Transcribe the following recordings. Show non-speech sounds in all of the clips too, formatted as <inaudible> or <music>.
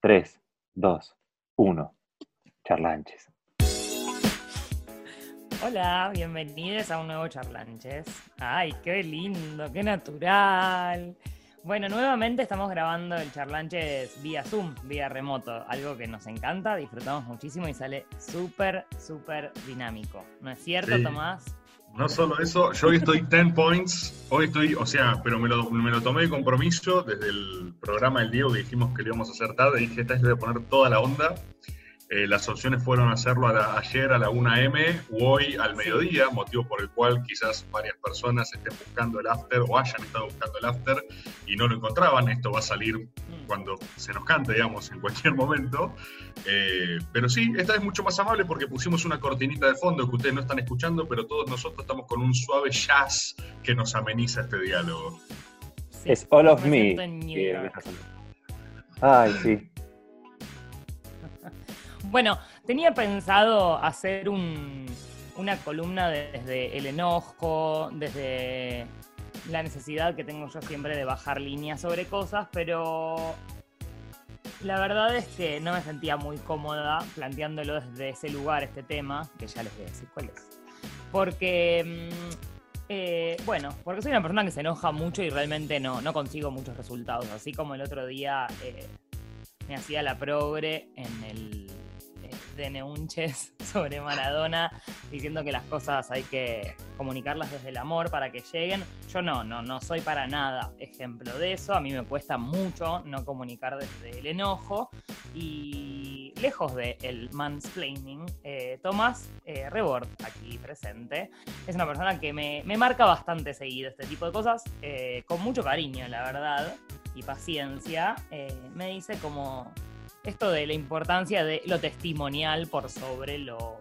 3, 2, 1. Charlanches. Hola, bienvenidos a un nuevo Charlanches. Ay, qué lindo, qué natural. Bueno, nuevamente estamos grabando el Charlanches vía Zoom, vía remoto, algo que nos encanta, disfrutamos muchísimo y sale súper, súper dinámico. ¿No es cierto, Sí. Tomás? No solo eso, yo hoy estoy 10 points, hoy estoy, o sea, pero me lo, me lo tomé de compromiso desde el programa del Diego que dijimos que lo íbamos a hacer tarde, dije, esta vez le a poner toda la onda. Eh, las opciones fueron hacerlo a la- ayer a la 1 m o hoy al mediodía, motivo por el cual quizás varias personas estén buscando el after o hayan estado buscando el after y no lo encontraban. Esto va a salir Mm. cuando se nos cante, digamos, en cualquier momento. Eh, pero sí, esta vez mucho más amable porque pusimos una cortinita de fondo que ustedes no están escuchando, pero todos nosotros estamos con un suave jazz que nos ameniza este diálogo. Sí, Es All of me. Ay, sí. Bueno, tenía pensado hacer un- una columna desde el enojo, desde la necesidad que tengo yo siempre de bajar líneas sobre cosas, pero la verdad es que no me sentía muy cómoda planteándolo desde ese lugar, este tema, que ya les voy a decir cuál es. Porque, mm, eh, bueno, porque soy una persona que se enoja mucho y realmente no, no consigo muchos resultados, así como el otro día... eh, me hacía la progre en el de Neunches <laughs> sobre Maradona, diciendo que las cosas hay que comunicarlas desde el amor para que lleguen. Yo no, no, no soy para nada ejemplo de eso. A mí me cuesta mucho no comunicar desde el enojo. Y lejos del mansplaining, eh, Tomás eh, Rebord, aquí presente, es una persona que me, me marca bastante seguido este tipo de cosas, eh, con mucho cariño, la verdad y paciencia, eh, me dice como esto de la importancia de lo testimonial por sobre lo,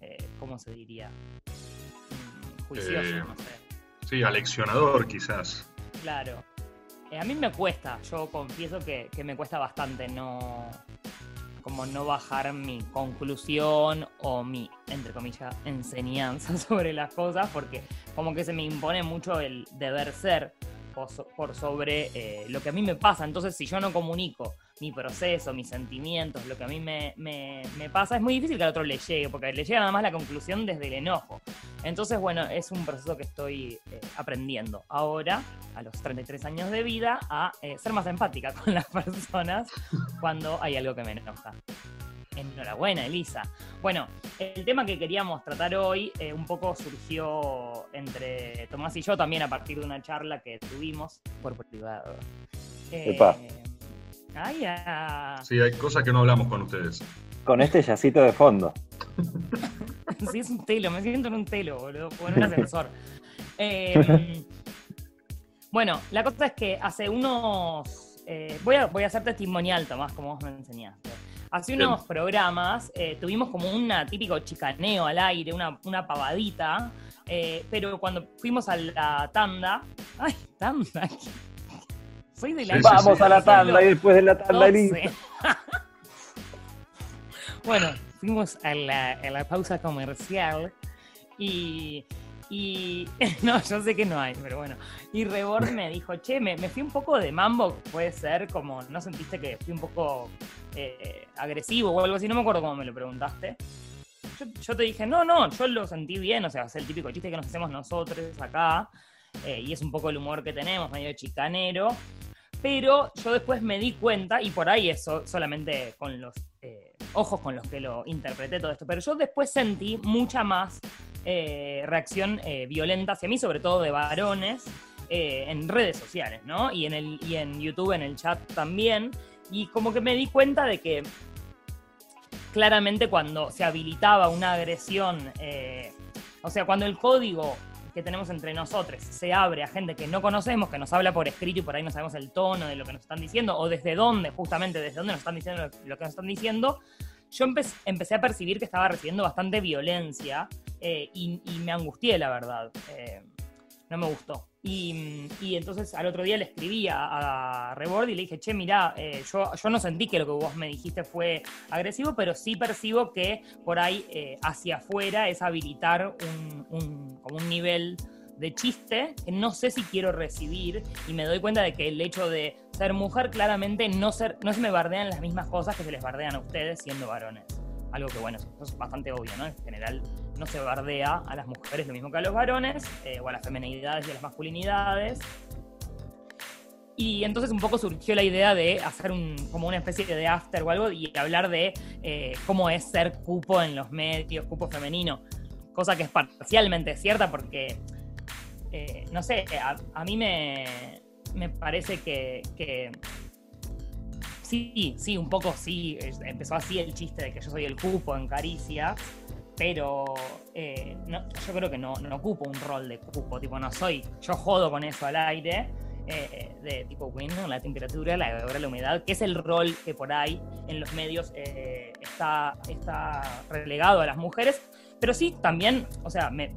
eh, ¿cómo se diría? Mm, Juicioso, Eh, no sé. Sí, aleccionador quizás. Claro. Eh, a mí me cuesta, yo confieso que, que me cuesta bastante no como no bajar mi conclusión o mi, entre comillas, enseñanza <laughs> sobre las cosas, porque como que se me impone mucho el deber ser por so- por sobre lo que a mí me pasa. Entonces, si yo no comunico mi proceso, mis sentimientos, lo que a mí me, me- me pasa, es muy difícil que al otro le llegue, porque le llega nada más la conclusión desde el enojo. Entonces, bueno, es un proceso que estoy eh, aprendiendo ahora, a los 33 años de vida, a eh, ser más empática <laughs> con las personas cuando hay algo que me enoja. Enhorabuena, Elisa. Bueno, el tema que queríamos tratar hoy eh, un poco surgió entre Tomás y yo también a partir de una charla que tuvimos por privado. Epa. Ay, ah. Sí, hay cosas que no hablamos con ustedes. Con este yacito de fondo. <laughs> Sí, es un telo, me siento en un telo, boludo, o en un ascensor. <laughs> Eh, bueno, la cosa es que hace unos. eh, voy, a, voy a hacer testimonial, Tomás, como vos me enseñaste. Hace Bien. unos programas eh, tuvimos como un típico chicaneo al aire, una, una pavadita, eh, pero cuando fuimos a la tanda. <laughs> ¡Ay, tanda! Soy de la. Sí, sí, Vamos sí. a la tanda y después de la tanda, 12. listo. <laughs> bueno, fuimos a la, a la pausa comercial y, y- <laughs> No, yo sé que no hay, pero bueno. Y Rebord me dijo, che, me, me fui un poco de mambo, puede ser, como, ¿no sentiste que fui un poco eh, agresivo o algo así? No me acuerdo cómo me lo preguntaste. Yo, yo te dije, no, no, yo lo sentí bien, o sea, es el típico chiste que nos hacemos nosotros acá, eh, y es un poco el humor que tenemos, medio chicanero. Pero yo después me di cuenta, y por ahí es so- solamente con los eh, ojos con los que lo interpreté todo esto, pero yo después sentí mucha más eh, reacción eh, violenta hacia mí, sobre todo de varones, en redes sociales, ¿no? Y en, el, y en YouTube, en el chat también. Y como que me di cuenta de que claramente cuando se habilitaba una agresión, o sea, cuando el código que tenemos entre nosotros se abre a gente que no conocemos, que nos habla por escrito y por ahí no sabemos el tono de lo que nos están diciendo, o desde dónde, justamente desde dónde nos están diciendo lo, que nos están diciendo, yo empe- empecé a percibir que estaba recibiendo bastante violencia eh, y, y me angustié, la verdad. Eh, no me gustó. Y, entonces al otro día le escribí a, a Rebord y le dije, che, mirá, eh, yo, yo no sentí que lo que vos me dijiste fue agresivo, pero sí percibo que por ahí eh, hacia afuera es habilitar un, un- como un nivel de chiste que no sé si quiero recibir y me doy cuenta de que el hecho de ser mujer claramente no, ser, no se me bardean las mismas cosas que se les bardean a ustedes siendo varones. Algo que, bueno, es bastante obvio, ¿no? En general no se bardea a las mujeres lo mismo que a los varones, eh, o a las femenidades y a las masculinidades. Y entonces un poco surgió la idea de hacer un, como una especie de after o algo y hablar de eh, cómo es ser cupo en los medios, cupo femenino. Cosa que es parcialmente cierta porque, eh, no sé, a, mí me, me parece que, sí, sí, un poco sí. Empezó así el chiste de que yo soy el cupo en Caricia pero eh, yo creo que no, no, ocupo un rol de cupo, tipo, no soy, yo jodo con eso al aire, eh, de tipo, bueno, la temperatura, la, la humedad, que es el rol que por ahí en los medios eh, está, está relegado a las mujeres, pero sí, también, o sea, me,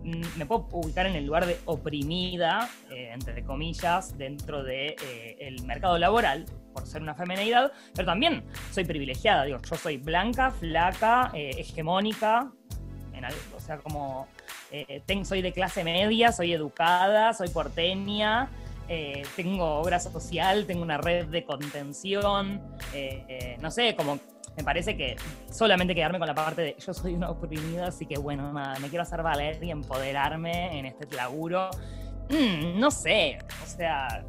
puedo ubicar en el lugar de oprimida, entre comillas, dentro del de, el mercado laboral, por ser una femenidad, pero también soy privilegiada, digo, yo soy blanca, flaca, hegemónica, o sea, como eh, soy de clase media, soy educada, soy porteña, eh, tengo obra social, tengo una red de contención, eh, no sé, como me parece que solamente quedarme con la parte de yo soy una oprimida, así que bueno, nada, me quiero hacer valer y empoderarme en este laburo. Mm, no sé, o sea,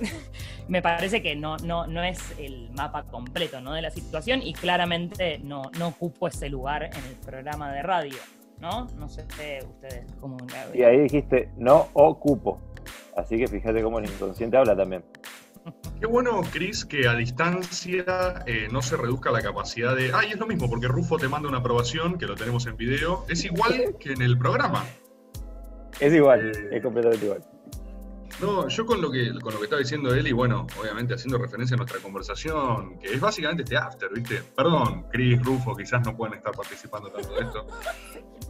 <laughs> me parece que no, no, no es el mapa completo ¿no? de la situación y claramente no, no ocupo ese lugar en el programa de radio. ¿no? No sé ustedes cómo Y ahí dijiste, no ocupo. Así que fíjate cómo el inconsciente habla también. Qué bueno, Chris, que a distancia eh, no se reduzca la capacidad de. Ay, es lo mismo, porque Rufo te manda una aprobación, que lo tenemos en video. Es igual <laughs> que en el programa. Es igual, eh, es completamente igual. No, yo con lo que con lo que estaba diciendo él y bueno, obviamente haciendo referencia a nuestra conversación, que es básicamente este after, ¿viste? Perdón, Chris, Rufo, quizás no pueden estar participando tanto de esto,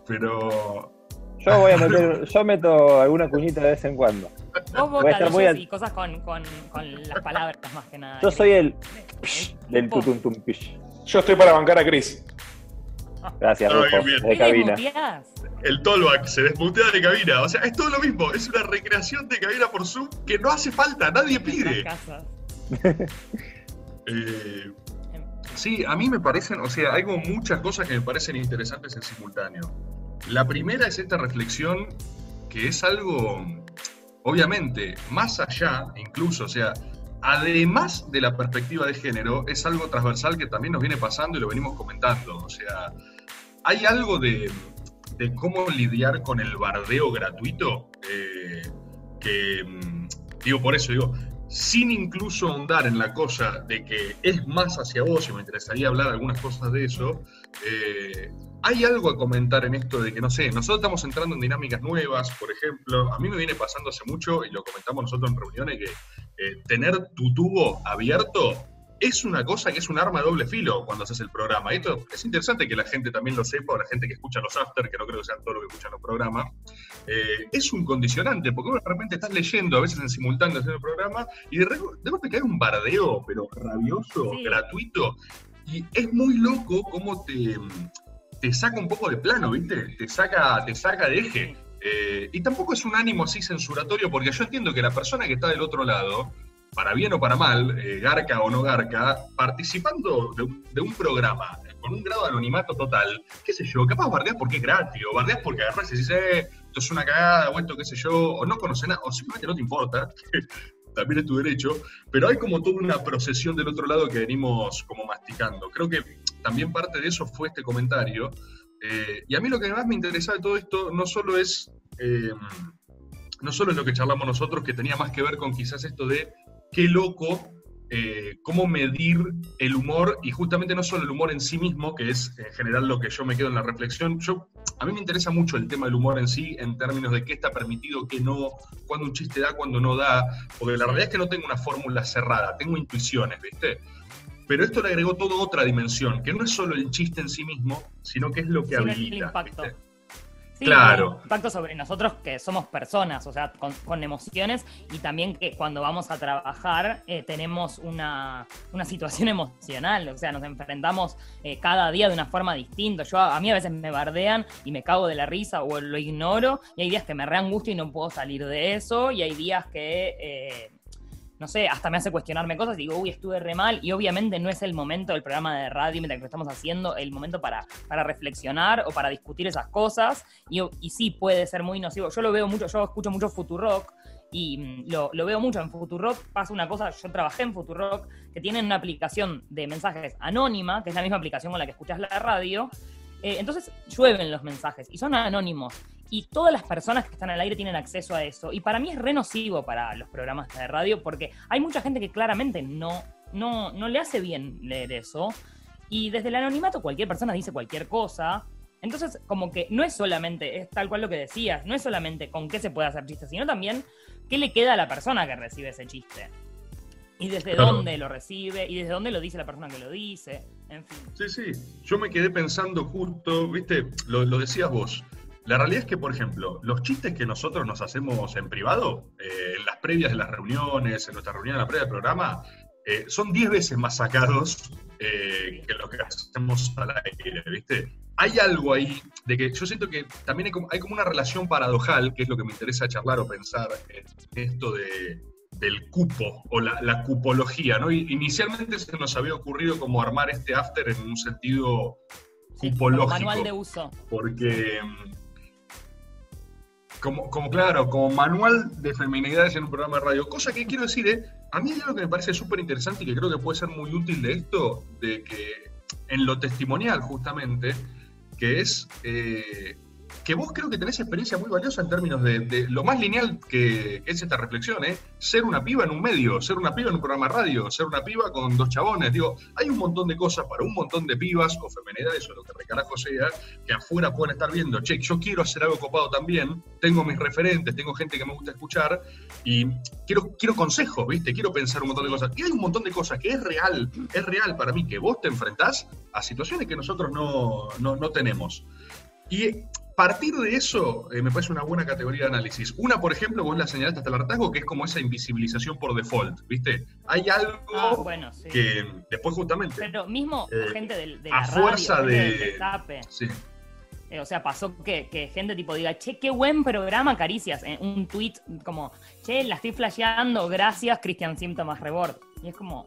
pero yo voy a meter, <laughs> yo meto alguna cuñita de vez en cuando. Vos vocalizas y cosas con, con, con, las palabras más que nada. Yo soy el del tutum pish. Yo estoy para bancar a Chris. Gracias, Rufo, de cabina el Tolback se desmutea de cabina. O sea, es todo lo mismo. Es una recreación de cabina por Zoom que no hace falta, nadie pide. <laughs> Eh, sí, a mí me parecen, o sea, hay como muchas cosas que me parecen interesantes en simultáneo. La primera es esta reflexión que es algo, obviamente, más allá, incluso, o sea, además de la perspectiva de género, es algo transversal que también nos viene pasando y lo venimos comentando. O sea, hay algo de, de cómo lidiar con el bardeo gratuito, eh, que mm, digo por eso, digo, sin incluso ahondar en la cosa de que es más hacia vos, y me interesaría hablar algunas cosas de eso, eh, hay algo a comentar en esto de que, no sé, nosotros estamos entrando en dinámicas nuevas, por ejemplo, a mí me viene pasando hace mucho, y lo comentamos nosotros en reuniones, que eh, tener tu tubo abierto es una cosa que es un arma de doble filo cuando haces el programa. esto es interesante que la gente también lo sepa, o la gente que escucha los after, que no creo que sean todos los que escuchan los programas. Eh, es un condicionante, porque de repente estás leyendo, a veces en simultáneo haciendo el programa, y de, repente cae un bardeo, pero rabioso, gratuito. Y es muy loco cómo te, te saca un poco de plano, ¿viste? Te saca, te saca de eje. Eh, y tampoco es un ánimo así censuratorio, porque yo entiendo que la persona que está del otro lado para bien o para mal, eh, garca o no garca, participando de un, programa con un grado de anonimato total, qué sé yo, capaz bardeas porque es gratis, o bardeas porque agarras y dices, eh, esto es una cagada, o esto qué sé yo, o no conoces nada, o simplemente no te importa, <laughs> también es tu derecho, pero hay como toda una procesión del otro lado que venimos como masticando. Creo que también parte de eso fue este comentario, eh, y a mí lo que más me interesa de todo esto no solo es... no solo es lo que charlamos nosotros, que tenía más que ver con quizás esto de qué loco eh, cómo medir el humor y justamente no solo el humor en sí mismo, que es en general lo que yo me quedo en la reflexión. Yo, a mí me interesa mucho el tema del humor en sí, en términos de qué está permitido, qué no, cuándo un chiste da, cuándo no da, porque la realidad es que no tengo una fórmula cerrada, tengo intuiciones, ¿viste? Pero esto le agregó toda otra dimensión, que no es solo el chiste en sí mismo, sino que es lo que habilita. El impacto. Sí, Claro. tiene impacto sobre nosotros que somos personas, o sea, con, con emociones y también que cuando vamos a trabajar eh, tenemos una, una situación <laughs> emocional, o sea, nos enfrentamos eh, cada día de una forma distinta. Yo a, a mí a veces me bardean y me cago de la risa o lo ignoro y hay días que me reangustio y no puedo salir de eso y hay días que... eh, no sé, hasta me hace cuestionarme cosas y digo, uy, estuve re mal. Y obviamente no es el momento del programa de radio mientras que lo estamos haciendo, el momento para, para reflexionar o para discutir esas cosas. Y, sí puede ser muy nocivo. Yo lo veo mucho, yo escucho mucho Futurock y mm, lo, lo veo mucho en Futurock. Pasa una cosa, yo trabajé en Futurock, que tienen una aplicación de mensajes anónima, que es la misma aplicación con la que escuchas la radio. Eh, entonces llueven los mensajes y son anónimos. Y todas las personas que están al aire tienen acceso a eso. Y para mí es re nocivo para los programas de radio porque hay mucha gente que claramente no, no, no le hace bien leer eso. Y desde el anonimato cualquier persona dice cualquier cosa. Entonces, como que no es solamente, es tal cual lo que decías, no es solamente con qué se puede hacer chiste, sino también qué le queda a la persona que recibe ese chiste. Y desde Claro. dónde lo recibe, y desde dónde lo dice la persona que lo dice, en fin. Sí, sí. Yo me quedé pensando justo, viste, lo, lo decías vos. La realidad es que, por ejemplo, los chistes que nosotros nos hacemos en privado, eh, en las previas de las reuniones, en nuestra reunión, en la previa del programa, eh, son 10 veces más sacados eh, que lo que hacemos al aire, ¿viste? Hay algo ahí de que yo siento que también hay como, hay como una relación paradojal, que es lo que me interesa charlar o pensar en esto de, del cupo o la, la cupología, ¿no? Y inicialmente se nos había ocurrido como armar este after en un sentido cupológico. manual de uso. Porque, como, como claro, como manual de feminidades en un programa de radio, cosa que quiero decir, ¿eh? a mí hay algo que me parece súper interesante y que creo que puede ser muy útil de esto, de que en lo testimonial justamente, que es eh, que vos creo que tenés experiencia muy valiosa en términos de, lo más lineal que, es esta reflexión, ¿eh? Ser una piba en un medio, ser una piba en un programa radio, ser una piba con dos chabones. Digo, hay un montón de cosas para un montón de pibas o femenidades o lo que recarajo sea, que afuera pueden estar viendo, che, yo quiero hacer algo copado también, tengo mis referentes, tengo gente que me gusta escuchar y quiero, quiero consejos, ¿viste? Quiero pensar un montón de cosas. Y hay un montón de cosas que es real, es real para mí, que vos te enfrentás a situaciones que nosotros no, no, no tenemos. Y partir de eso eh, me parece una buena categoría de análisis. Una, por ejemplo, vos la señalaste hasta el hartazgo, que es como esa invisibilización por default, ¿viste? Hay algo Ah, bueno, sí. que después justamente... Pero mismo Eh, gente de a la fuerza radio, gente de-. Sí. Eh, o sea, pasó que, que gente tipo diga, che, qué buen programa, Caricias. En un tweet como, che, la estoy flasheando, gracias, Cristian Síntomas Rebord. Y es como,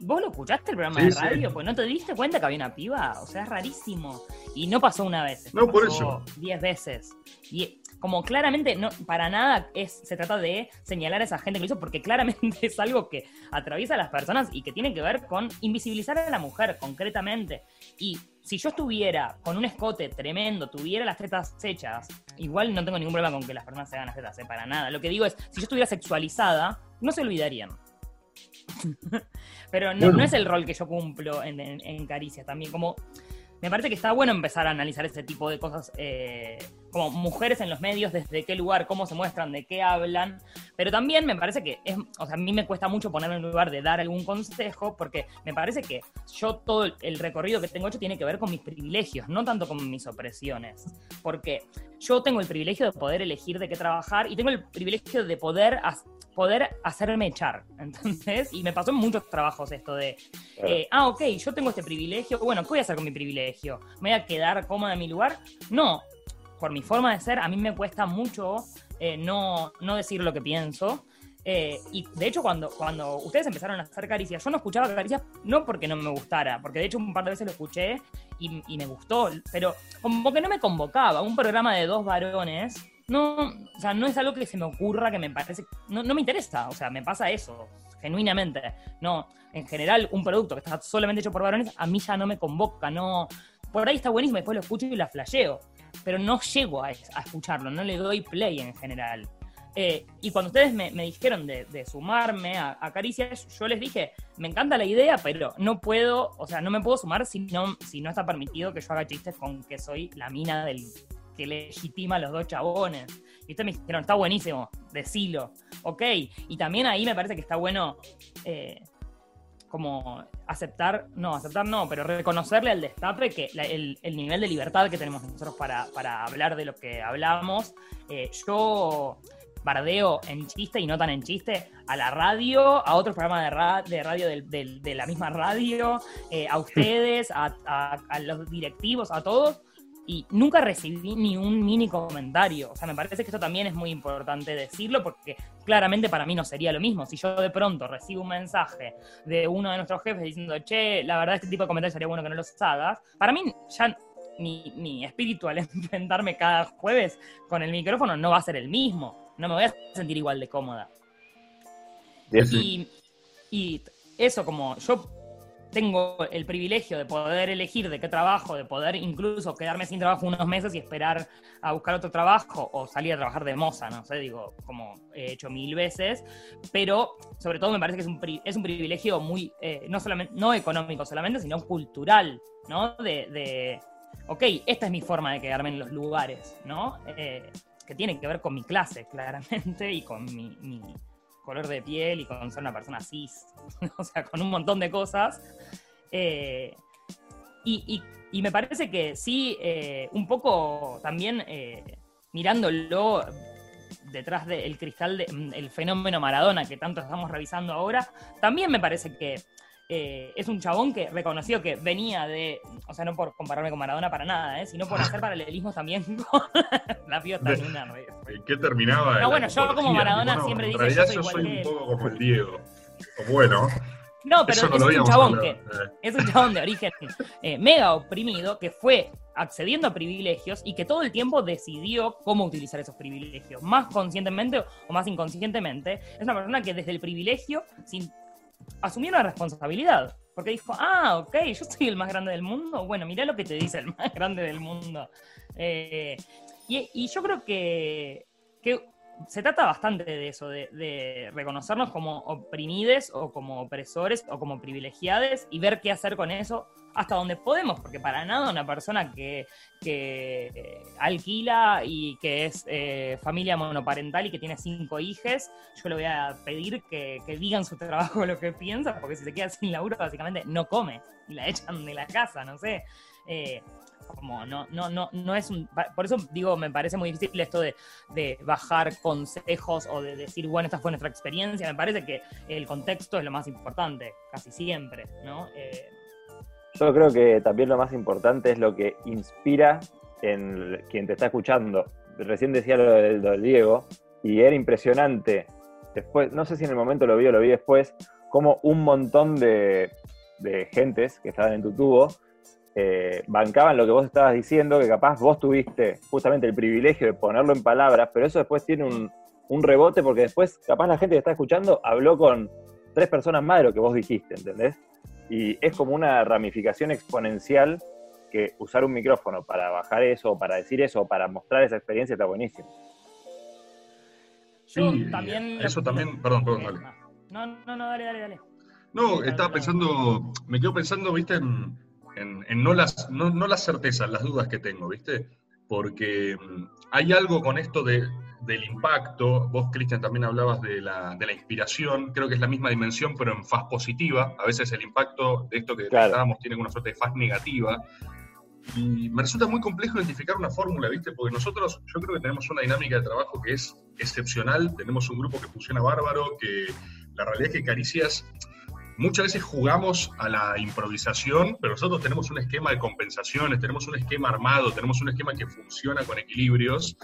¿vos lo escuchaste el programa Sí, de sí. radio? Pues no te diste cuenta que había una piba. O sea, es rarísimo. Y no pasó una vez. No, por pasó Diez veces. Y como claramente, no, para nada es, se trata de señalar a esa gente que lo hizo, porque claramente <laughs> es algo que atraviesa a las personas y que tiene que ver con invisibilizar a la mujer concretamente. Y si yo estuviera con un escote tremendo, tuviera las tetas hechas, igual no tengo ningún problema con que las personas se hagan las tetas, eh, para nada. Lo que digo es, si yo estuviera sexualizada, no se olvidarían. <laughs> Pero no, Bueno. no es el rol que yo cumplo en, en, en Caricias también. Como me parece que está bueno empezar a analizar ese tipo de cosas, eh, como mujeres en los medios, desde qué lugar, cómo se muestran, de qué hablan. Pero también me parece que es, o sea, a mí me cuesta mucho ponerme en un lugar de dar algún consejo, porque me parece que yo todo el- recorrido que tengo hecho tiene que ver con mis privilegios, no tanto con mis opresiones. Porque yo tengo el privilegio de poder elegir de qué trabajar y tengo el privilegio de poder, poder hacerme echar. <laughs> Entonces, y me pasó en muchos trabajos esto de, eh, ah, ok, yo tengo este privilegio, bueno, ¿qué voy a hacer con mi privilegio? ¿Me voy a quedar cómoda en mi lugar? No, por mi forma de ser, a mí me cuesta mucho eh, no, no decir lo que pienso. Eh, y de hecho, cuando, cuando ustedes empezaron a hacer caricias, yo no escuchaba caricias no porque no me gustara, porque de hecho un par de veces lo escuché y, y me gustó, pero como que no me convocaba. Un programa de dos varones, no, o sea, no es algo que se me ocurra que me parece, no, no me interesa, o sea, me pasa eso, genuinamente. No, en general, un producto que está solamente hecho por varones, a mí ya no me convoca, no. Por ahí está buenísimo, después lo escucho y la flasheo, pero no llego a, escucharlo, no le doy play en general. Eh, y cuando ustedes me, dijeron de, de sumarme a, a Caricias, yo les dije, me encanta la idea, pero no puedo, o sea, no me puedo sumar si no, si no está permitido que yo haga chistes con que soy la mina del que legitima a los dos chabones. Y ustedes me dijeron, está buenísimo, decilo, ok. Y también ahí me parece que está bueno eh, como aceptar, no, aceptar no, pero reconocerle al destape que el, nivel de libertad que tenemos nosotros para, hablar de lo que hablamos. Eh, yo bardeo en chiste y no tan en chiste a la radio, a otros programas de, radio de, la misma radio, eh, a ustedes, a, los directivos, a todos, y nunca recibí ni un mini comentario. O sea, me parece que esto también es muy importante decirlo porque claramente para mí no sería lo mismo. Si yo de pronto recibo un mensaje de uno de nuestros jefes diciendo, che, la verdad este tipo de comentarios sería bueno que no los hagas, para mí ya mi, mi espíritu al <laughs> enfrentarme cada jueves con el micrófono no va a ser el mismo. No me voy a sentir igual de cómoda. Y, y eso, como yo tengo el privilegio de poder elegir de qué trabajo, de poder incluso quedarme sin trabajo unos meses y esperar a buscar otro trabajo o salir a trabajar de moza, no sé, digo, como he hecho mil veces, pero sobre todo me parece que es un, es un privilegio muy, eh, no, solamente, no económico solamente, sino cultural, ¿no? De, de, ok, esta es mi forma de quedarme en los lugares, ¿no? Eh, que tiene que ver con mi clase, <laughs> claramente, y con mi color de piel y con ser una persona cis, <laughs> o sea, con un montón de cosas. Eh, y, me parece que sí, eh, un poco también eh, mirándolo detrás del cristal del fenómeno Maradona que tanto estamos revisando ahora, también me parece que eh, es un chabón que reconoció que venía de, o sea, no por compararme con Maradona para nada, ¿eh? sino por <laughs> hacer paralelismos también <laughs> con la fiesta de una ¿Qué terminaba? No, bueno, yo como Maradona siempre dije. En realidad yo soy, un poco como el Diego. Bueno. No, pero es, un chabón que, eh. es un chabón de origen eh, mega oprimido que fue accediendo a privilegios y que todo el tiempo decidió cómo utilizar esos privilegios, más conscientemente o más inconscientemente. Es una persona que desde el privilegio, sin asumió una responsabilidad. Porque dijo, ah, ok, yo soy el más grande del mundo. Bueno, mirá lo que te dice el <laughs> más grande del mundo. Eh, y, yo creo que, que se trata bastante de eso, de, reconocernos como oprimides o como opresores o como privilegiados y ver qué hacer con eso hasta donde podemos, porque para nada una persona que, que alquila y que es eh, familia monoparental y que tiene cinco hijos, yo le voy a pedir que, que digan su trabajo <laughs> lo que piensa, porque si se queda sin laburo básicamente no come y la echan de la casa, no sé. Eh, como no, no, no, no es. Por eso digo, me parece muy difícil esto de, bajar consejos o de decir, bueno, esta fue nuestra experiencia. Me parece que el contexto es lo más importante, casi siempre, ¿no? Eh, Yo creo que también lo más importante es lo que inspira en quien te está escuchando. Recién decía lo de, Diego, y era impresionante. Después, no sé si en el momento lo vi o lo vi después, como un montón de, de gentes que estaban en tu tubo eh, bancaban lo que vos estabas diciendo, que capaz vos tuviste justamente el privilegio de ponerlo en palabras, pero eso después tiene un, rebote porque después capaz la gente que está escuchando habló con tres personas más de lo que vos dijiste, ¿entendés? Y es como una ramificación exponencial que usar un micrófono para bajar eso, para decir eso, para mostrar esa experiencia está buenísimo. Sí, también... Eso también, perdón, perdón, dale. No, no, no, dale, dale, dale. No, estaba pensando, me quedo pensando, viste, en, en, no, las, no, las certezas, las dudas que tengo, ¿viste? Porque mm, hay algo con esto de, del impacto, vos Cristian también hablabas de la, de la, inspiración, creo que es la misma dimensión pero en faz positiva, a veces el impacto de esto que tratábamos tiene una suerte de faz negativa, y me resulta muy complejo identificar una fórmula, ¿viste? Porque nosotros, yo creo que tenemos una dinámica de trabajo que es excepcional, tenemos un grupo que funciona bárbaro, que la realidad es que Caricias muchas veces jugamos a la improvisación, pero nosotros tenemos un esquema de compensaciones, tenemos un esquema armado, tenemos un esquema que funciona con equilibrios.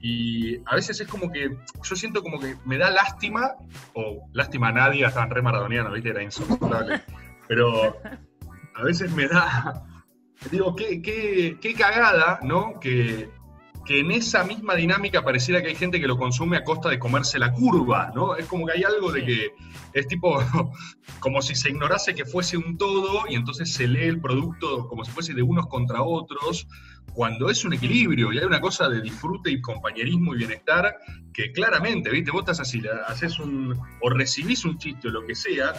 Y a veces es como que, yo siento como que me da lástima, o lástima a nadie, estaban re maradonianos, ¿viste? Era insoportable. <laughs> Pero a veces me da, digo, qué, qué, qué cagada, ¿no? Que que en esa misma dinámica pareciera que hay gente que lo consume a costa de comerse la curva, ¿no? Es como que hay algo de que es tipo <laughs> como si se ignorase que fuese un todo y entonces se lee el producto como si fuese de unos contra otros, cuando es un equilibrio y hay una cosa de disfrute y compañerismo y bienestar que claramente, ¿viste? Vos estás así, haces un, o recibís un chiste o lo que sea,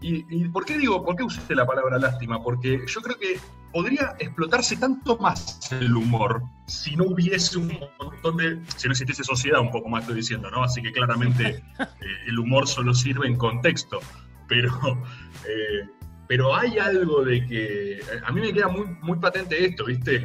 y, por qué digo, por qué usé la palabra lástima? Porque yo creo que podría explotarse tanto más el humor si no hubiese un montón de. si no existiese sociedad, un poco más estoy diciendo, ¿no? Así que claramente <laughs> eh, el humor solo sirve en contexto. pero, eh, pero hay algo de que. A mí me queda muy, muy patente esto, ¿viste?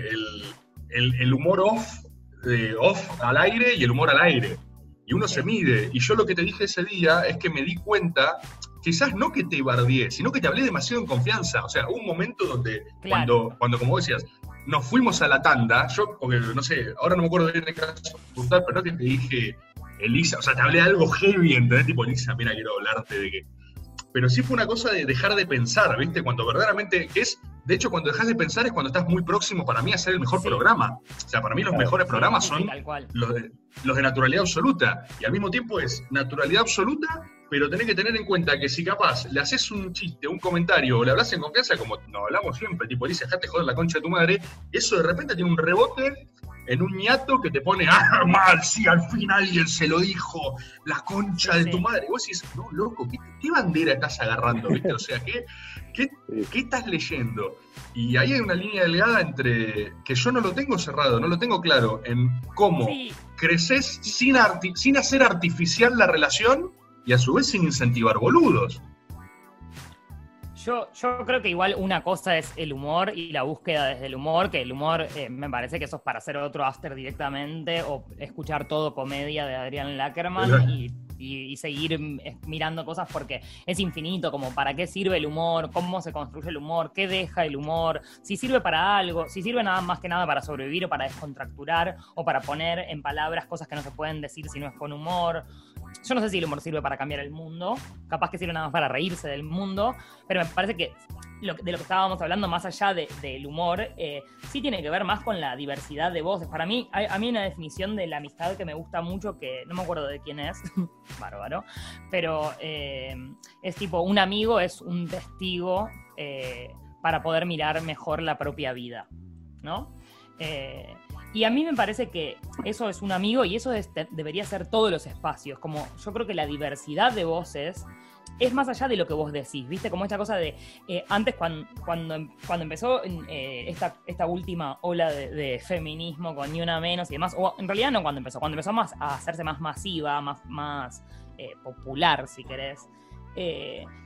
El, humor off, de off al aire y el humor al aire. Y uno se mide. Y yo lo que te dije ese día es que me di cuenta quizás no que te bardié, sino que te hablé demasiado en confianza. O sea, hubo un momento donde, cuando, cuando, como decías, nos fuimos a la tanda, yo, porque no sé, ahora no me acuerdo bien de caso puntual, pero no que te dije, Elisa, o sea, te hablé algo heavy, ¿entendés? Tipo, Elisa, mira, quiero hablarte de que. Pero sí fue una cosa de dejar de pensar, ¿viste? Cuando verdaderamente, que es, de hecho, cuando dejas de pensar es cuando estás muy próximo para mí a hacer el mejor programa. O sea, para mí los mejores programas son los de, los de naturalidad absoluta. Y al mismo tiempo es naturalidad absoluta pero tenés que tener en cuenta que si capaz le haces un chiste, un comentario, o le hablas en confianza, como nos hablamos siempre, tipo, dice, dejate joder la concha de tu madre, eso de repente tiene un rebote en un ñato que te pone, ah, mal, sí, al fin alguien se lo dijo, la concha de tu madre. Y vos decís, no, loco, ¿qué, bandera estás agarrando? ¿viste? O sea, ¿qué, <laughs> qué, estás leyendo? Y ahí hay una línea delgada entre que yo no lo tengo cerrado, no lo tengo claro, en cómo creces sin, sin hacer artificial la relación y a su vez sin incentivar boludos. Yo, yo creo que igual una cosa es el humor y la búsqueda desde el humor, que el humor eh, me parece que eso es para hacer otro after directamente o escuchar todo comedia de Adrián Lackerman y y, seguir eh, mirando cosas porque es infinito, como para qué sirve el humor, cómo se construye el humor, qué deja el humor, si sirve para algo, si sirve nada más que nada para sobrevivir o para descontracturar o para poner en palabras cosas que no se pueden decir si no es con humor. Yo no sé si el humor sirve para cambiar el mundo, capaz que sirve nada más para reírse del mundo, pero me parece que de lo que estábamos hablando, más allá del humor, eh, sí tiene que ver más con la diversidad de voces. Para mí, hay, a mí una definición de la amistad que me gusta mucho, que no me acuerdo de quién es, <laughs> bárbaro, pero eh, es tipo, un amigo es un testigo eh, para poder mirar mejor la propia vida, ¿no? Y a mí me parece que eso es un amigo y eso debería ser todos los espacios. Como yo creo que la diversidad de voces es más allá de lo que vos decís, ¿viste? Como esta cosa de, eh, antes cuando, cuando, cuando empezó eh, esta, esta última ola de, feminismo con ni una menos y demás, o en realidad no cuando empezó, cuando empezó más a hacerse más masiva, más, más eh, popular, si querés,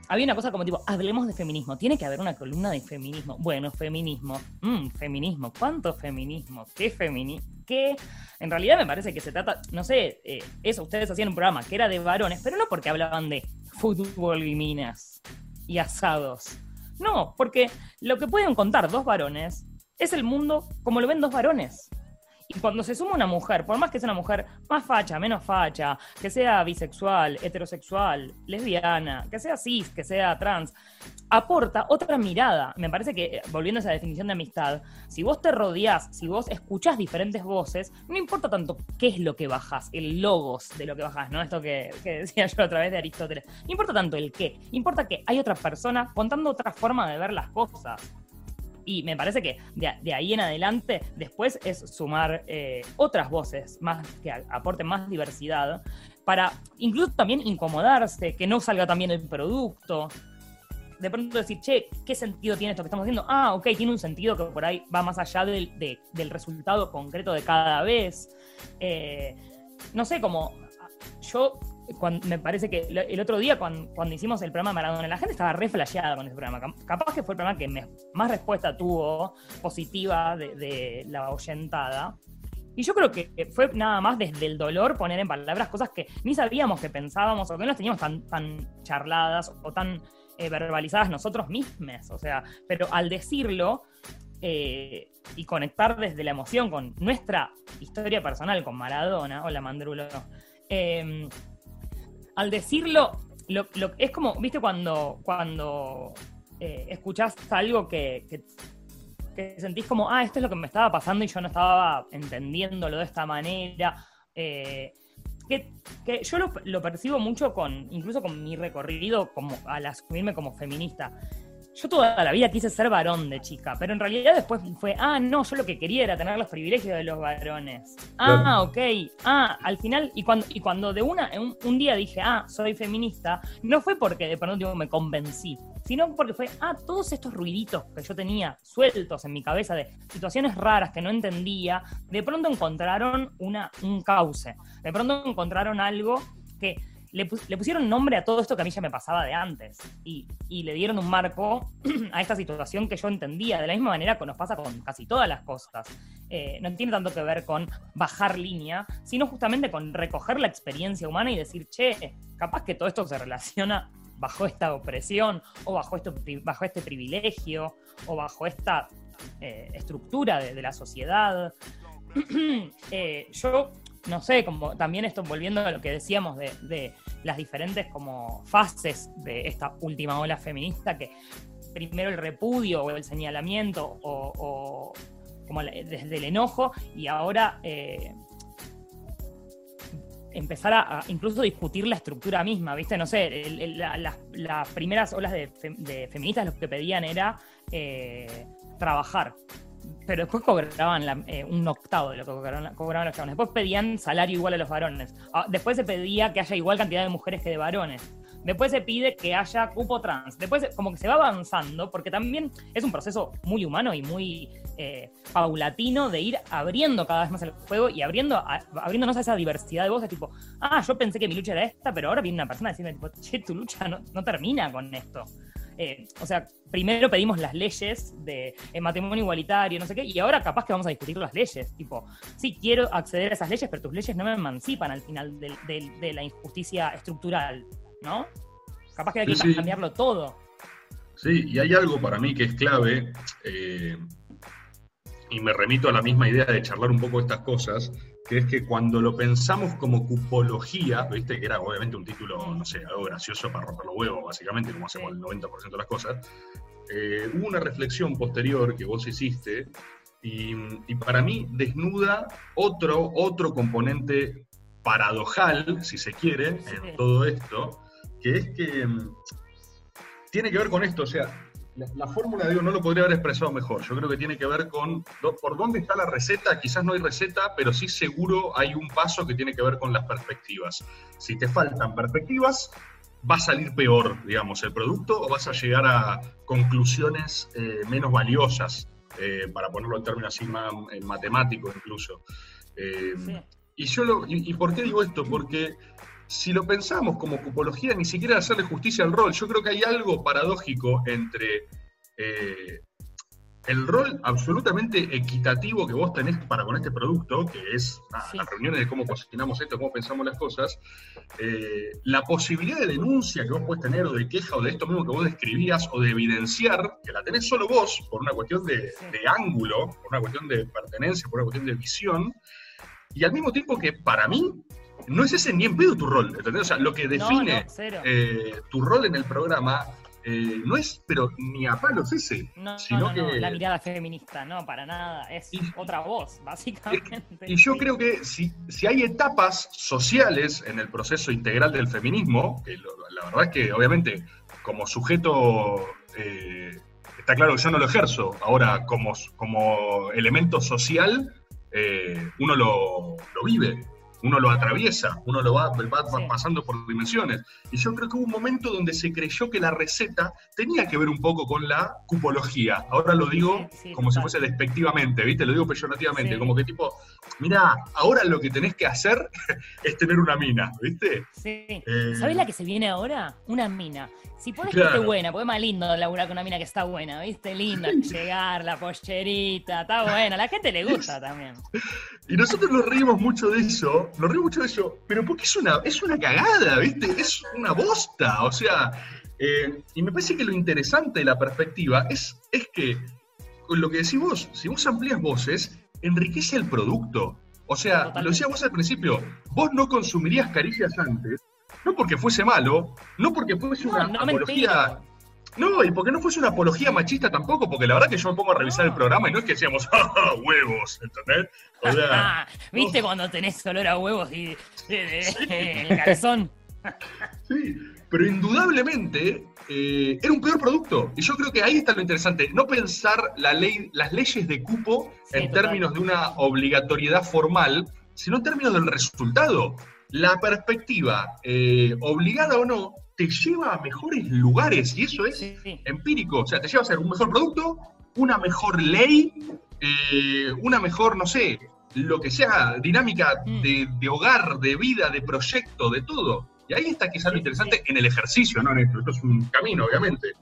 había una cosa como tipo, hablemos de feminismo, tiene que haber una columna de feminismo. Bueno, feminismo, mm, feminismo, ¿cuánto feminismo? ¿Qué feminismo? ¿Qué? En realidad me parece que se trata, no sé, eso, ustedes hacían un programa que era de varones, pero no porque hablaban de fútbol y minas y asados. No, porque lo que pueden contar dos varones es el mundo como lo ven dos varones. Y cuando se suma una mujer, por más que sea una mujer más facha, menos facha, que sea bisexual, heterosexual, lesbiana, que sea cis, que sea trans, aporta otra mirada. Me parece que, eh, volviendo a esa definición de amistad, si vos te rodeás, si vos escuchás diferentes voces, no importa tanto qué es lo que bajás, el logos de lo que bajás, ¿no? Esto que, que decía yo a través de Aristóteles. No importa tanto el qué, importa que hay otra persona contando otra forma de ver las cosas. Y me parece que de, ahí en adelante, después es sumar eh, otras voces más que aporten más diversidad para incluso también incomodarse, que no salga también el producto. De pronto decir, che, ¿qué sentido tiene esto que estamos haciendo? Ah, ok, tiene un sentido que por ahí va más allá del, del resultado concreto de cada vez. Eh, no sé, como yo me parece que el otro día cuando, hicimos el programa Maradona, la gente estaba re flasheada con ese programa. Capaz que fue el programa que más respuesta tuvo positiva de, la oyentada. Y yo creo que fue nada más desde el dolor poner en palabras cosas que ni sabíamos que pensábamos o que no las teníamos tan, charladas o tan eh, verbalizadas nosotros mismos. O sea, pero al decirlo eh, y conectar desde la emoción con nuestra historia personal con Maradona, o la Mandrulo, eh, al decirlo, lo, es como, viste, cuando, cuando eh, escuchás algo que, que, sentís como, ah, esto es lo que me estaba pasando y yo no estaba entendiéndolo de esta manera. Eh, que, yo lo, lo, percibo mucho con, incluso con mi recorrido como, al asumirme como feminista. Yo toda la vida quise ser varón de chica, pero en realidad después fue, ah, no, yo lo que quería era tener los privilegios de los varones. Ah, ok. Ah, al final, y cuando, y cuando de una, un, día dije, ah, soy feminista, no fue porque de pronto me convencí, sino porque fue, ah, todos estos ruiditos que yo tenía sueltos en mi cabeza de situaciones raras que no entendía, de pronto encontraron una, un cauce, de pronto encontraron algo que le, pusieron nombre a todo esto que a mí ya me pasaba de antes. Y, le dieron un marco <clears throat> a esta situación que yo entendía, de la misma manera que nos pasa con casi todas las cosas. Eh, no tiene tanto que ver con bajar línea, sino justamente con recoger la experiencia humana y decir, che, capaz que todo esto se relaciona bajo esta opresión, o bajo, esto, bajo este privilegio, o bajo esta eh, estructura de, la sociedad. <clears throat> Eh, yo no sé, como también esto volviendo a lo que decíamos de, las diferentes como fases de esta última ola feminista, que primero el repudio o el señalamiento o, como desde el enojo y ahora eh, empezar a, incluso discutir la estructura misma, ¿viste? No sé, las primeras olas de, feministas lo que pedían era eh, trabajar, pero después cobraban eh, un octavo de lo que cobraban, los chabones. Después pedían salario igual a los varones. Ah, después se pedía que haya igual cantidad de mujeres que de varones. Después se pide que haya cupo trans. Después como que se va avanzando, porque también es un proceso muy humano y muy eh, paulatino de ir abriendo cada vez más el juego y abriendo abriéndonos a esa diversidad de voces, tipo, ah, yo pensé que mi lucha era esta, pero ahora viene una persona diciendo, tipo, che, tu lucha no termina con esto. Eh, o sea, primero pedimos las leyes de eh, matrimonio igualitario, no sé qué, y ahora capaz que vamos a discutir las leyes. Tipo, sí, quiero acceder a esas leyes, pero tus leyes no me emancipan al final de, la injusticia estructural, ¿no? Capaz que hay que cambiarlo todo. Sí, y hay algo para mí que es clave, eh, y me remito a la misma idea de charlar un poco estas cosas, que es que cuando lo pensamos como cupología, viste que era obviamente un título, no sé, algo gracioso para romper los huevos, básicamente, como hacemos el 90% de las cosas, eh, hubo una reflexión posterior que vos hiciste y, para mí desnuda otro, otro componente paradojal, si se quiere, en todo esto, que es que mm, tiene que ver con esto, o sea, la, fórmula, digo, no lo podría haber expresado mejor. Yo creo que tiene que ver con por dónde está la receta. Quizás no hay receta, pero sí seguro hay un paso que tiene que ver con las perspectivas. Si te faltan perspectivas, va a salir peor, digamos, el producto o vas a llegar a conclusiones eh, menos valiosas, eh, para ponerlo en términos así más matemáticos incluso. Eh, y yo lo, y, por qué digo esto? Porque si lo pensamos como cupología, ni siquiera hacerle justicia al rol. Yo creo que hay algo paradójico entre eh, el rol absolutamente equitativo que vos tenés para con este producto, que es las reuniones de cómo cocinamos esto, cómo pensamos las cosas, eh, la posibilidad de denuncia que vos podés tener, o de queja, o de esto mismo que vos describías, o de evidenciar, que la tenés solo vos, por una cuestión de, de ángulo, por una cuestión de pertenencia, por una cuestión de visión, y al mismo tiempo que para mí no es ese ni en pedo tu rol, ¿entendés? O sea, lo que define eh, tu rol en el programa eh, no es, pero ni a palos ese. No, sino que... la mirada feminista, no, para nada. Es otra voz, básicamente. Y yo creo que si, si hay etapas sociales en el proceso integral del feminismo, que la verdad es que obviamente como sujeto... Eh, está claro que yo no lo ejerzo. Ahora, como, como elemento social, uno lo, lo vive uno lo atraviesa, uno lo va, pasando por dimensiones. Y yo creo que hubo un momento donde se creyó que la receta tenía que ver un poco con la cupología. Ahora lo digo como si fuese despectivamente, ¿viste? Lo digo peyorativamente, como que tipo, mira, ahora lo que tenés que hacer <laughs> es tener una mina, ¿viste? Sí. Eh, ¿Sabés la que se viene ahora? Una mina. Si pones que esté buena, porque es más lindo laburar con una mina que está buena, ¿viste? Linda, <laughs> llegar, la pollerita, está buena. A la gente le gusta también. <laughs> Y nosotros nos reímos mucho de eso, nos reímos mucho de eso, pero porque es una, es una cagada, ¿viste? Es una bosta, o sea, eh, y me parece que lo interesante de la perspectiva es, es que, con lo que decís vos, si vos amplías voces, enriquece el producto. O sea, lo decías vos al principio, vos no consumirías caricias antes, no porque fuese malo, no porque fuese una apología. No, y porque no fuese una apología machista tampoco, porque la verdad que yo me pongo a revisar el programa y no es que decíamos, <laughs> ¡ah, huevos! ¿Entendés? O sea, <laughs> ¿Viste cuando tenés olor a huevos y el calzón? <laughs> sí, pero indudablemente eh, era un peor producto. Y yo creo que ahí está lo interesante. No pensar la ley, las leyes de cupo en términos de una obligatoriedad formal, sino en términos del resultado la perspectiva, eh, obligada o no, te lleva a mejores lugares y eso es empírico. O sea, te lleva a ser un mejor producto, una mejor ley, eh, una mejor, no sé, lo que sea, dinámica mm. de, hogar, de vida, de proyecto, de todo. Y ahí está quizás lo interesante en el ejercicio, ¿no? En esto. Esto es un camino, obviamente.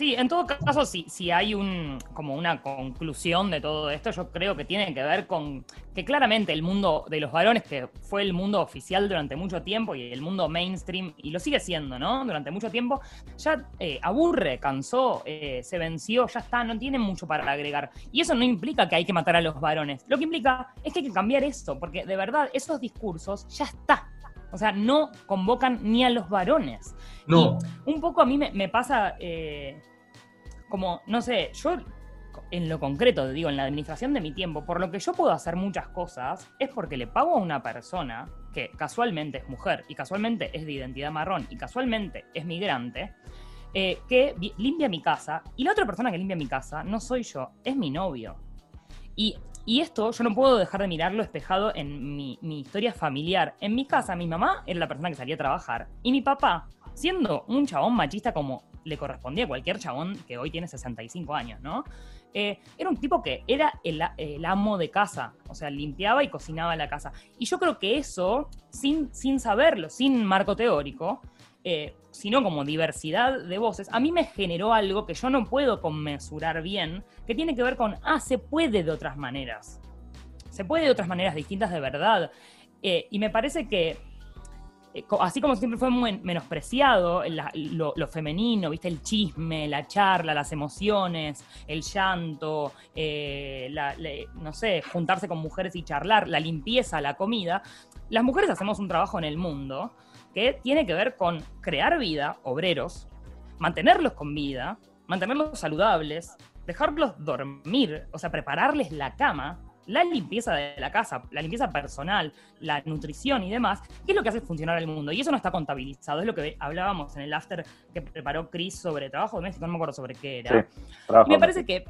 Sí, en todo caso, si, si hay un, como una conclusión de todo esto, yo creo que tiene que ver con que claramente el mundo de los varones, que fue el mundo oficial durante mucho tiempo y el mundo mainstream, y lo sigue siendo, ¿no? Durante mucho tiempo, ya eh, aburre, cansó, eh, se venció, ya está, no tiene mucho para agregar. Y eso no implica que hay que matar a los varones. Lo que implica es que hay que cambiar eso, porque de verdad esos discursos ya está. O sea, no convocan ni a los varones. No. Y un poco a mí me, me pasa eh, como, no sé, yo en lo concreto, digo, en la administración de mi tiempo, por lo que yo puedo hacer muchas cosas, es porque le pago a una persona que casualmente es mujer y casualmente es de identidad marrón y casualmente es migrante, eh, que limpia mi casa y la otra persona que limpia mi casa no soy yo, es mi novio. Y, y esto yo no puedo dejar de mirarlo espejado en mi, mi historia familiar. En mi casa, mi mamá era la persona que salía a trabajar y mi papá, siendo un chabón machista como le correspondía a cualquier chabón que hoy tiene 65 años, ¿no? Eh, era un tipo que era el, amo de casa, o sea, limpiaba y cocinaba la casa. Y yo creo que eso, sin, sin saberlo, sin marco teórico, eh, sino como diversidad de voces, a mí me generó algo que yo no puedo conmensurar bien, que tiene que ver con, ah, se puede de otras maneras. Se puede de otras maneras distintas de verdad. Eh, y me parece que, eh, así como siempre fue muy menospreciado lo, femenino, ¿viste? El chisme, la charla, las emociones, el llanto, eh, la- no sé, juntarse con mujeres y charlar, la limpieza, la comida. Las mujeres hacemos un trabajo en el mundo que tiene que ver con crear vida, obreros, mantenerlos con vida, mantenerlos saludables, dejarlos dormir, o sea, prepararles la cama, la limpieza de la casa, la limpieza personal, la nutrición y demás, que es lo que hace funcionar el mundo. Y eso no está contabilizado, es lo que hablábamos en el after que preparó Chris sobre trabajo doméstico, no me acuerdo sobre qué era. Sí, Y me parece que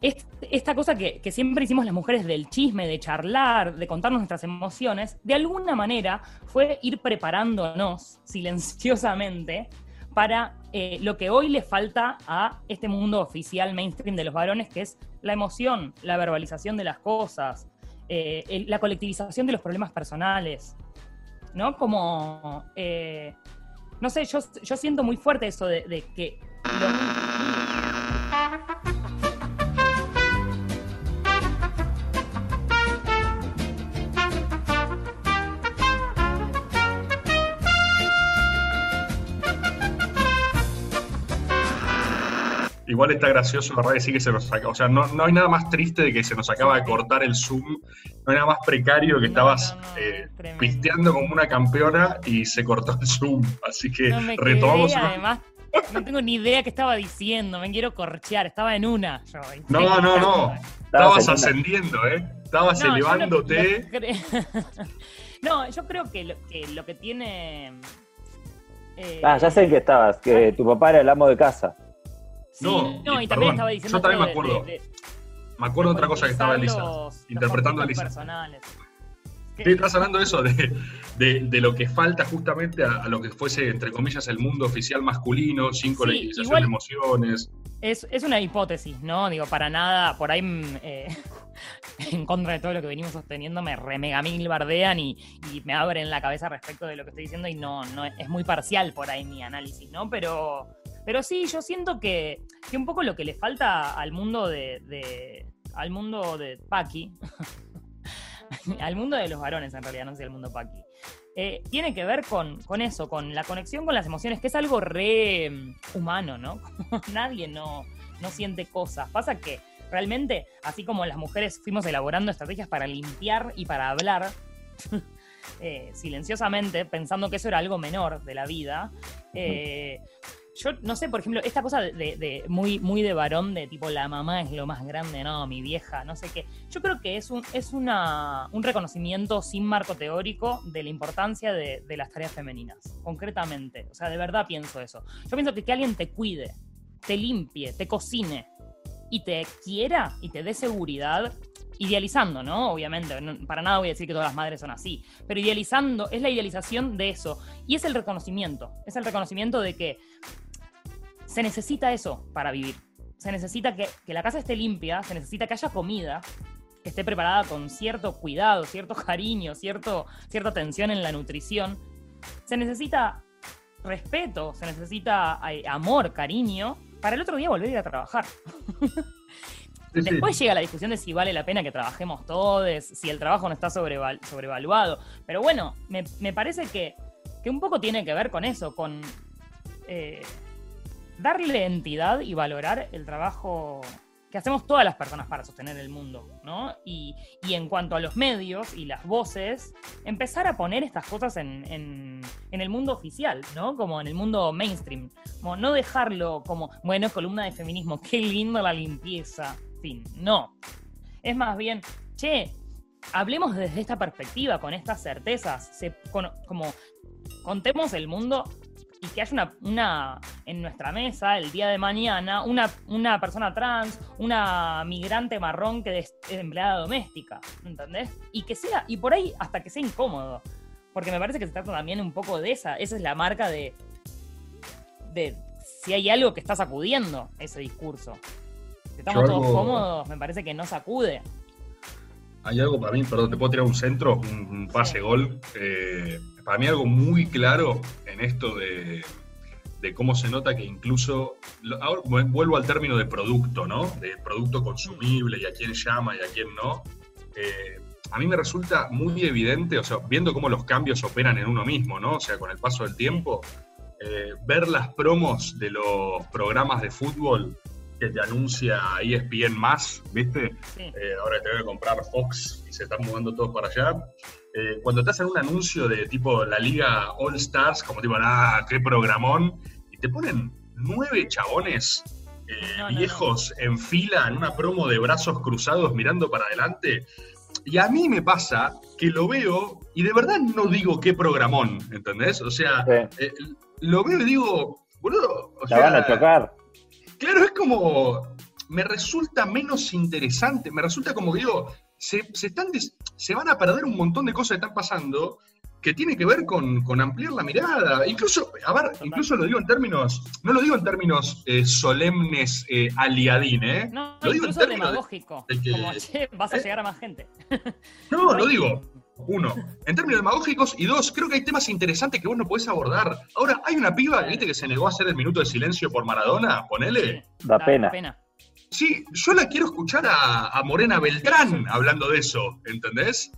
est- esta cosa que, que siempre hicimos las mujeres del chisme, de charlar, de contarnos nuestras emociones, de alguna manera fue ir preparándonos silenciosamente para eh, lo que hoy le falta a este mundo oficial mainstream de los varones, que es la emoción, la verbalización de las cosas, eh, la colectivización de los problemas personales, ¿no? Como, eh, no sé, yo, yo siento muy fuerte eso de, de que... lo- Igual está gracioso, la verdad que sí que se nos saca. O sea, no, no hay nada más triste de que se nos acaba de cortar el Zoom. No hay nada más precario que No, estabas no, no, eh, pisteando como una campeona y se cortó el Zoom. Así que No me quedé, retomamos. una- además, no tengo ni idea qué estaba diciendo, me quiero corchear, estaba en una. No, no, no. Estabas ascendiendo, ¿eh? Estabas No, yo no- elevándote. No, cre- <laughs> No, yo creo que lo que, lo que tiene. eh, Ah, ya sé qué estabas, que tu papá era el amo de casa. Sí, No, no, y y también perdón, estaba diciendo. yo también me acuerdo. de- de- Me acuerdo de otra cosa que estaba Elisa. los- los interpretando a Elisa. personales. Estás hablando de eso, de, de- de lo que falta justamente a, a lo que fuese, entre comillas, el mundo oficial masculino, sin Sí, colectivización de emociones. Es, es una hipótesis, ¿no? Digo, para nada, por ahí mm, eh, <laughs> en contra de todo lo que venimos sosteniendo, me re mega mil bardean y, y me abren la cabeza respecto de lo que estoy diciendo y no, no es muy parcial por ahí mi análisis, ¿no? Pero, pero sí, yo siento que, que un poco lo que le falta al mundo de, de- al mundo de Paki, <laughs> al mundo de los varones en realidad, no sé al mundo Paki, eh, tiene que ver con, con eso, con la conexión con las emociones, que es algo re mm, humano, ¿no? <laughs> Nadie no, no siente cosas. Pasa que realmente, así como las mujeres fuimos elaborando estrategias para limpiar y para hablar <laughs> eh, silenciosamente, pensando que eso era algo menor de la vida, eh, yo no sé, por ejemplo, esta cosa de, muy, muy de varón, de tipo la mamá es lo más grande, no, mi vieja, no sé qué. Yo creo que es un, es una, un reconocimiento sin marco teórico de la importancia de, de las tareas femeninas, concretamente. O sea, de verdad pienso eso. Yo pienso que que alguien te cuide, te limpie, te cocine y te quiera y te dé seguridad, idealizando, ¿no? Obviamente, para nada voy a decir que todas las madres son así, pero idealizando, es la idealización de eso. Y es el reconocimiento, es el reconocimiento de que se necesita eso para vivir. Se necesita que, que la casa esté limpia, se necesita que haya comida, que esté preparada con cierto cuidado, cierto <laughs> cariño, cierto, cierta atención en la nutrición, se necesita respeto, se necesita eh, amor, cariño, para el otro día volver a ir a trabajar. <laughs> Después llega la discusión de si vale la pena que trabajemos todos, si el trabajo no está sobrevaluado. Pero bueno, me, parece que, un poco tiene que ver con eso, con eh, darle entidad y valorar el trabajo que hacemos todas las personas para sostener el mundo, ¿no? Y, en cuanto a los medios y las voces, empezar a poner estas cosas en, el mundo oficial, ¿no? Como en el mundo mainstream. Como no dejarlo como, bueno, columna de feminismo, <laughs> qué lindo la limpieza. Fin, no. Es más bien, che, hablemos desde esta perspectiva, con estas certezas, como contemos el mundo y que haya una, una, en nuestra mesa el día de mañana una, una persona trans, una migrante marrón que es empleada doméstica, ¿entendés? Y que sea, y por ahí hasta que sea incómodo, porque me parece que se trata también un poco de esa, esa es la marca de, de si hay algo que está sacudiendo ese discurso. Si estamos todos cómodos, me parece que no sacude. Hay algo para mí, perdón, te puedo tirar un centro, un, pase gol. Eh, para mí algo muy claro en esto de, cómo se nota que incluso, ahora vuelvo al término de producto, ¿no? De producto consumible y a quién llama y a quién no. Eh, a mí me resulta muy evidente, o sea, viendo cómo los cambios operan en uno mismo, ¿no? O sea, con el paso del tiempo, eh, ver las promos de los programas de fútbol que te anuncia ESPN más, ¿viste? Eh, ahora te voy a comprar Fox y se están mudando todos para allá. Eh, cuando te hacen un anuncio de tipo la liga All Stars, como tipo, ah, qué programón, y te ponen nueve chabones eh, viejos en fila en una promo de brazos cruzados mirando para adelante. Y a mí me pasa que lo veo y de verdad no digo qué programón, ¿entendés? O sea, lo veo y digo, boludo, o van a chocar Claro, es como. Me resulta menos interesante, me resulta como que digo, se, están se van a perder un montón de cosas que están pasando que tiene que ver con, ampliar la mirada. Incluso, a ver, incluso lo digo en términos, no lo digo en términos eh, solemnes eh, aliadín, ¿eh? No, lo digo en términos demagógico. como, che, vas a ¿Eh? llegar a más gente. <laughs> No, lo digo. Uno, en términos demagógicos, y dos, creo que hay temas interesantes que vos no podés abordar. Ahora, hay una piba, ¿viste que se negó a hacer el minuto de silencio por Maradona? Ponele. da, pena. Sí, yo la quiero escuchar a, Morena Beltrán hablando de eso, ¿entendés?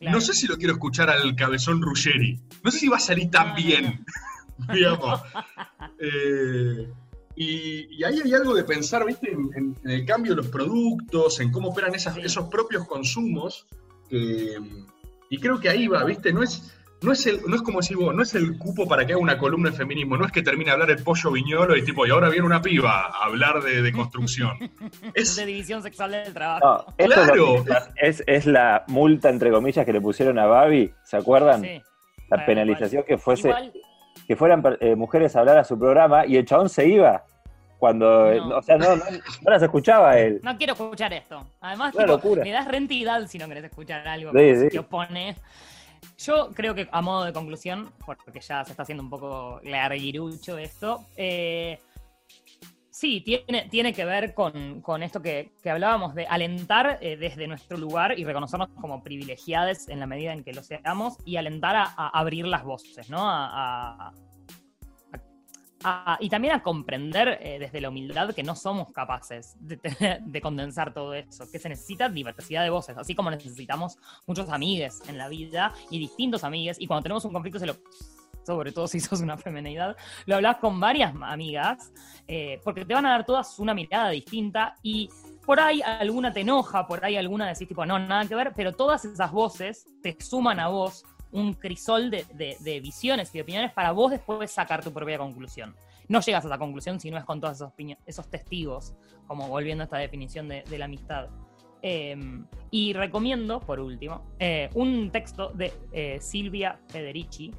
No sé si lo quiero escuchar al cabezón Ruggeri. No sé si va a salir tan bien, <laughs> digamos. Eh, y, ahí hay algo de pensar, ¿viste? En, el cambio de los productos, en cómo operan esos propios consumos. Que, y creo que ahí va, ¿viste? No es, no es, el, no es como decir vos, no es el cupo para que haga una columna de feminismo, no es que termine a hablar el pollo viñolo y tipo, y ahora viene una piba a hablar de, construcción. <laughs> es de división sexual del trabajo. claro. Es, es, la multa, entre comillas, que le pusieron a Babi, ¿se acuerdan? Sí. La penalización que fuese, que fueran eh, mujeres a hablar a su programa y el chabón se iba. Cuando, o sea, no, no, las escuchaba él. No quiero escuchar esto. Además, tipo, le das rentidad si no querés escuchar algo que te opone. Yo creo que a modo de conclusión, porque ya se está haciendo un poco larguirucho esto, eh, sí, tiene, tiene que ver con, esto que, hablábamos de alentar eh, desde nuestro lugar y reconocernos como privilegiados en la medida en que lo seamos y alentar a, abrir las voces, ¿no? a, y también a comprender eh, desde la humildad que no somos capaces de, condensar todo eso, que se necesita diversidad de voces, así como necesitamos muchos amigues en la vida y distintos amigues, y cuando tenemos un conflicto se lo sobre todo si sos una femenidad, lo hablas con varias amigas, eh, porque te van a dar todas una mirada distinta y por ahí alguna te enoja, por ahí alguna decís tipo, no, nada que ver, pero todas esas voces te suman a vos un crisol de, visiones y de opiniones para vos después sacar tu propia conclusión. No llegas a esa conclusión si no es con todos esos, esos testigos, como volviendo a esta definición de, la amistad. Em, y recomiendo, por último, eh, un texto de eh, Silvia Federici,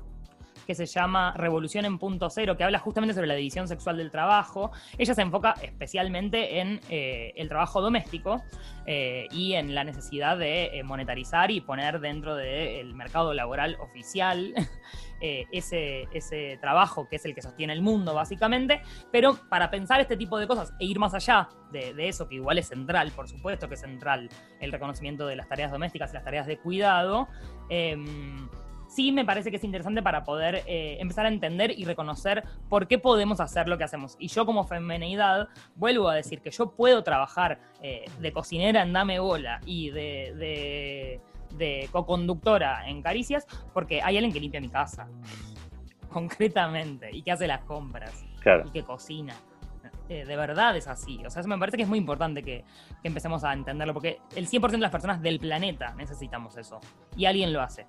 que se llama Revolución en Punto Cero, que habla justamente sobre la división sexual del trabajo. Ella se enfoca especialmente en eh, el trabajo doméstico eh, y en la necesidad de monetarizar y poner dentro del mercado laboral oficial <laughs> ese, ese trabajo que es el que sostiene el mundo, básicamente. Pero para pensar este tipo de cosas e ir más allá de, de eso, que igual es central, por supuesto que es central el reconocimiento de las tareas domésticas y las tareas de cuidado, em, sí me parece que es interesante para poder eh, empezar a entender y reconocer por qué podemos hacer lo que hacemos. Y yo como femenidad vuelvo a decir que yo puedo trabajar eh, de cocinera en Dame Bola y de, de, co-conductora en Caricias porque hay alguien que limpia mi casa, <laughs> concretamente, y que hace las compras, y que cocina. Eh, de verdad es así. O sea, eso me parece que es muy importante que, que empecemos a entenderlo, porque el 100% de las personas del planeta necesitamos eso. Y alguien lo hace.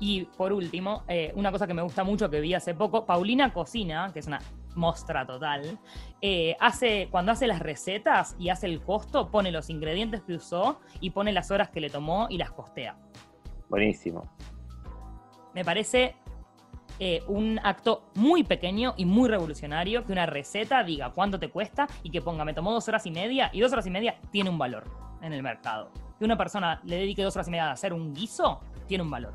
Y por último, eh, una cosa que me gusta mucho que vi hace poco, Paulina Cocina, que es una mostra total, eh, hace, cuando hace las recetas y hace el costo, pone los ingredientes que usó y pone las horas que le tomó y las costea. Buenísimo. Me parece eh, un acto muy pequeño y muy revolucionario que una receta diga cuánto te cuesta y que ponga me tomó dos horas y media y dos horas y media tiene un valor en el mercado. Que una persona le dedique dos horas y media a hacer un guiso tiene un valor.